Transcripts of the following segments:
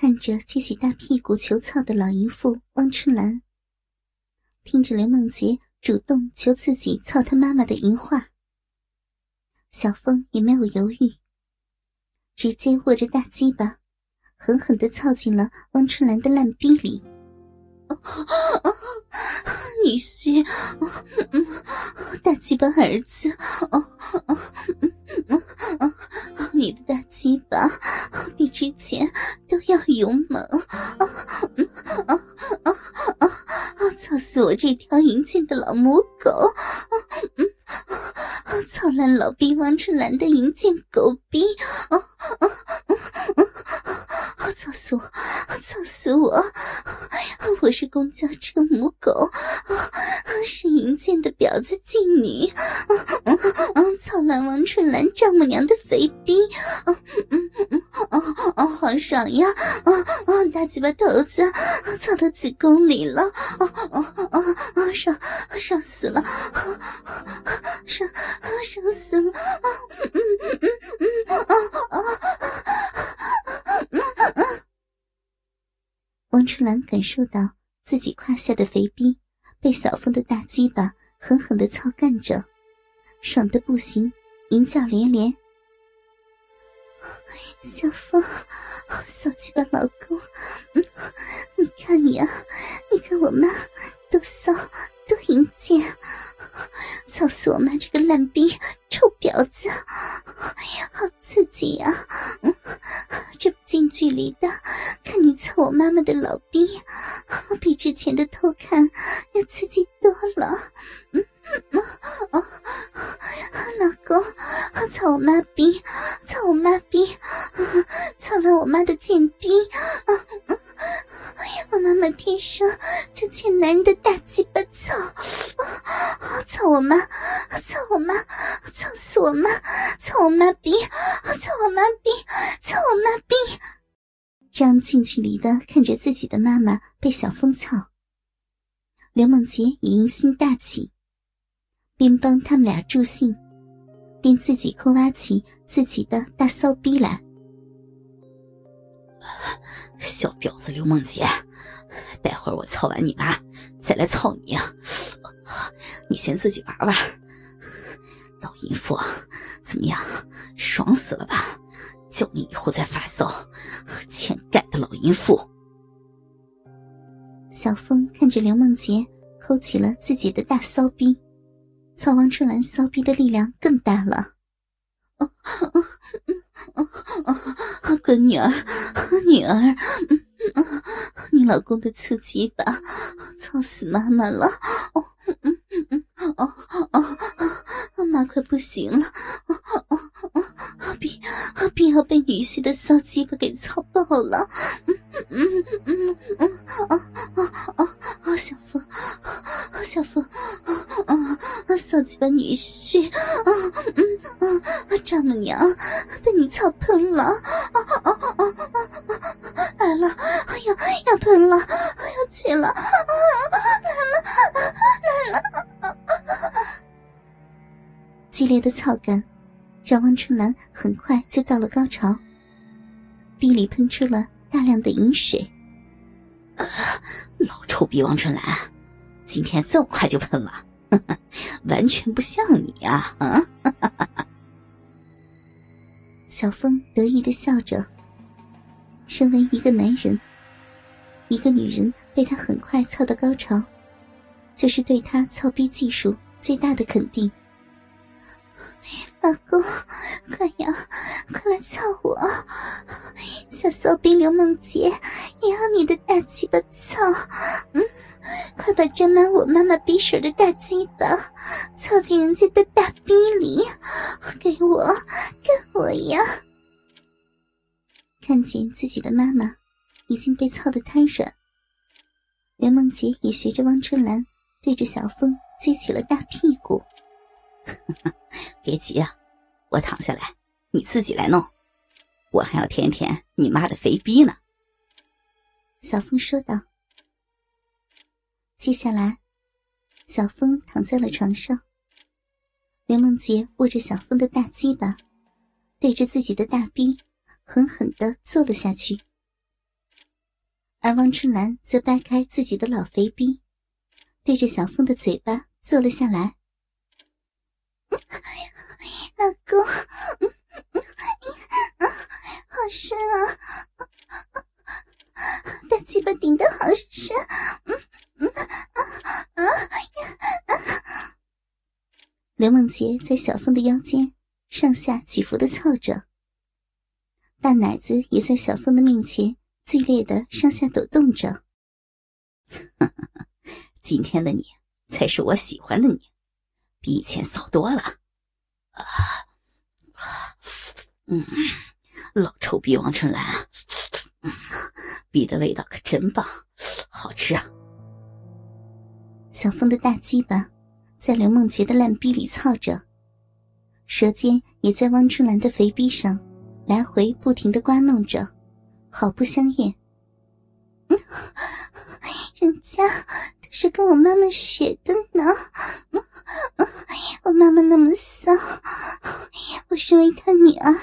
看着撅起大屁股求操的老淫妇汪春兰，听着刘梦洁主动求自己操他妈妈的淫话，小峰也没有犹豫，直接握着大鸡巴，狠狠的操进了汪春兰的烂逼里。女婿，大鸡巴儿子，你的大巴比之前都要勇猛，啊啊啊啊操死我这条淫贱的老母狗！啊啊啊操烂老逼王春兰的淫贱狗逼！啊啊啊操死我！操死我！我是公交车母狗，是淫贱的婊子妓女，操烂王春兰丈母娘的肥逼！嗯嗯嗯，哦哦，好爽呀！啊啊，大鸡巴头子操到子宫里了！啊啊啊啊，爽爽死了！爽爽死了！啊嗯嗯嗯嗯啊啊！王春兰感受到自己胯下的肥逼被小峰的大鸡巴狠狠的操干着，爽的不行，淫叫连连。小峰，小鸡巴老公，你看呀，你看我妈多骚多淫贱，操死我妈这个烂逼臭婊子，好刺激呀！这近距离的看你操我妈妈的老逼，比之前的偷看要刺激多了。嗯嗯，哦，老公，操我妈逼，操我妈逼，操了我妈的贱逼！我妈妈天生就欠男人的大鸡巴操，操我妈，操我妈，操死我妈，操我妈逼，操我妈逼，操我妈逼！张近距离的看着自己的妈妈被小风操，刘梦洁也淫心大起，边帮他们俩助兴，边自己抠挖起自己的大骚逼来。小婊子刘梦洁，待会儿我操完你妈，再来操你啊！你先自己玩玩。老淫妇，怎么样？爽死了吧？叫你以后再发骚，欠干的老淫妇！小峰看着刘梦洁抠起了自己的大骚逼，操王春兰骚逼的力量更大了。乖女儿，女儿，你老公的刺激吧，操死妈妈了！哦，嗯嗯，哦哦，妈快不行了！哦哦哦，必必要被女婿的骚鸡巴给操爆了！嗯嗯嗯嗯，哦哦哦，小峰，小峰，啊骚鸡巴女婿，啊嗯嗯，丈母娘被你操喷了！啊啊啊啊！来了，哎呀，要喷了，要去了！啊，激烈的操感让汪春兰很快就到了高潮，鼻里喷出了大量的饮水。老臭逼王春兰，今天这么快就喷了，完全不像你啊！啊！小峰得意的笑着。身为一个男人，一个女人被他很快操到高潮，就是对他操逼技术最大的肯定。老公，快呀，快来操我！小骚逼刘梦洁也要你的大鸡巴操！嗯，快把沾满我妈妈匕首的大鸡巴操进人家的大逼里，给我，给我呀！看见自己的妈妈已经被操得瘫软，刘梦洁也学着汪春兰对着小峰撅起了大屁股。别急啊，我躺下来，你自己来弄，我还要舔舔你妈的肥逼呢。小峰说道。接下来，小峰躺在了床上，刘梦洁握着小峰的大鸡巴，对着自己的大逼。狠狠的坐了下去。而王春兰则掰开自己的老肥逼，对着小峰的嘴巴坐了下来。老公，好深啊！大鸡巴顶的好深，刘梦洁在小峰的腰间上下起伏的操着，大奶子也在小峰的面前剧烈的上下抖动着。今天的你才是我喜欢的你，比以前骚多了。啊，嗯，老臭逼王春兰，嗯，逼的味道可真棒，好吃啊！小峰的大鸡巴在刘梦洁的烂逼里操着，舌尖也在汪春兰的肥逼上来回不停的刮弄着，好不香艳。人家都是跟我妈妈学的呢，我妈妈那么骚，我身为她女儿，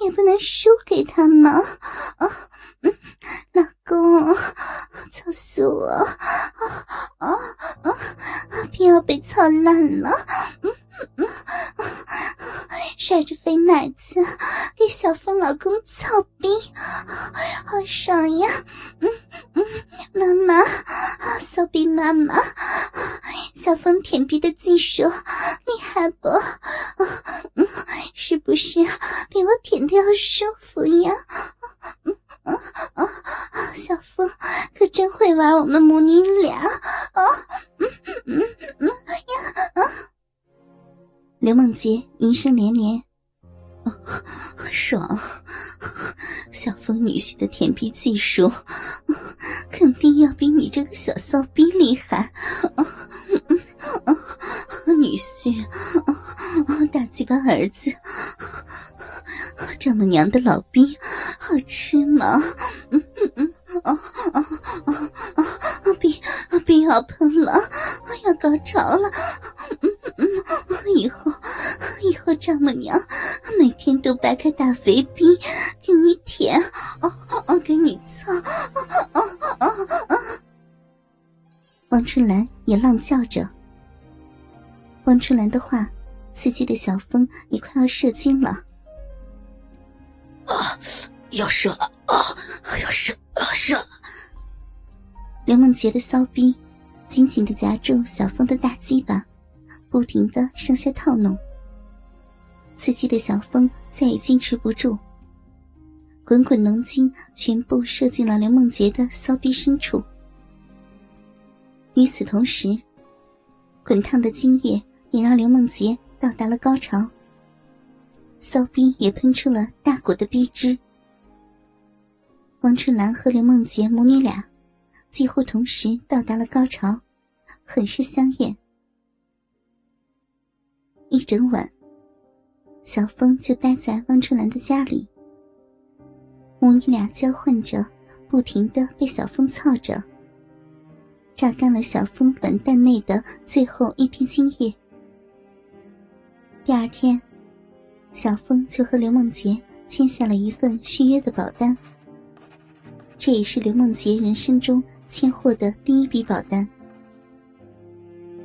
也不能输给她嘛。啊老公，操死我！啊啊啊！不要被操烂了！甩着肥奶子给小峰老公操逼，好爽呀！嗯嗯，妈妈，骚逼妈妈，小风舔逼的技术厉害不？嗯，是不是比我舔的要舒服呀？嗯嗯嗯，小风可真会玩我们母女俩啊！嗯嗯嗯呀啊！刘梦洁淫声连连，爽！小风女婿的舔逼技术，肯定要比你这个小骚逼厉害。女婿，大鸡巴儿子，丈母娘的老兵，好吃吗？嗯嗯嗯，啊啊啊啊！逼逼要喷了，要高潮了。嗯嗯，以后以后丈母娘每天都掰开大肥逼给你舔，哦哦，给你操，哦哦哦！王春兰也浪叫着。汪春兰的话，刺激的小峰也快要射精了。啊，要射了！啊，要射，要射了！刘梦洁的骚逼紧紧的夹住小峰的大鸡巴，不停的上下套弄。刺激的小峰再也坚持不住，滚滚浓精全部射进了刘梦洁的骚逼深处。与此同时，滚烫的精液。也让刘梦洁到达了高潮，骚逼也喷出了大股的逼汁。王春兰和刘梦洁母女俩几乎同时到达了高潮，很是香艳。一整晚，小峰就待在汪春兰的家里，母女俩交换着，不停的被小峰操着，榨干了小峰卵蛋内的最后一滴精液。第二天，小峰就和刘梦洁签下了一份续约的保单。这也是刘梦洁人生中签获的第一笔保单。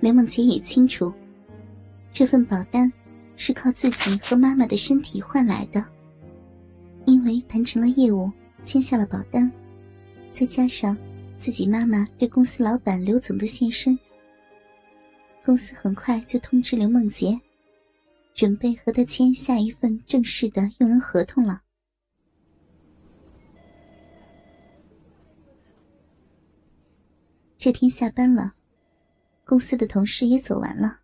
刘梦洁也清楚，这份保单是靠自己和妈妈的身体换来的。因为谈成了业务，签下了保单，再加上自己妈妈对公司老板刘总的现身，公司很快就通知刘梦洁。准备和他签下一份正式的用人合同了。这天下班了，公司的同事也走完了，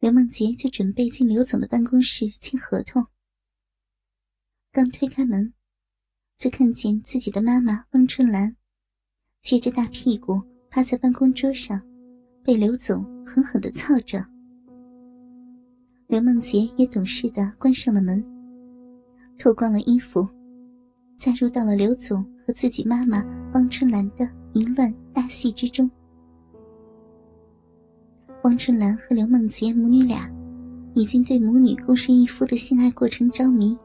刘梦洁就准备进刘总的办公室签合同。刚推开门，就看见自己的妈妈汪春兰，撅着大屁股趴在办公桌上，被刘总狠狠的操着。刘梦洁也懂事的关上了门，脱光了衣服，加入到了刘总和自己妈妈汪春兰的淫乱大戏之中。汪春兰和刘梦洁母女俩已经对母女共侍一夫的性爱过程着迷。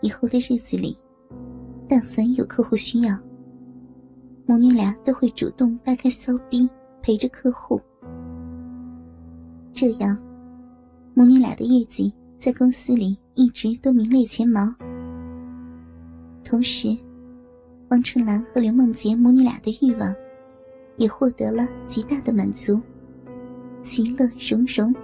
以后的日子里，但凡有客户需要，母女俩都会主动掰开骚逼陪着客户。这样，母女俩的业绩在公司里一直都名列前茅。同时，王春兰和刘梦洁母女俩的欲望也获得了极大的满足，其乐融融。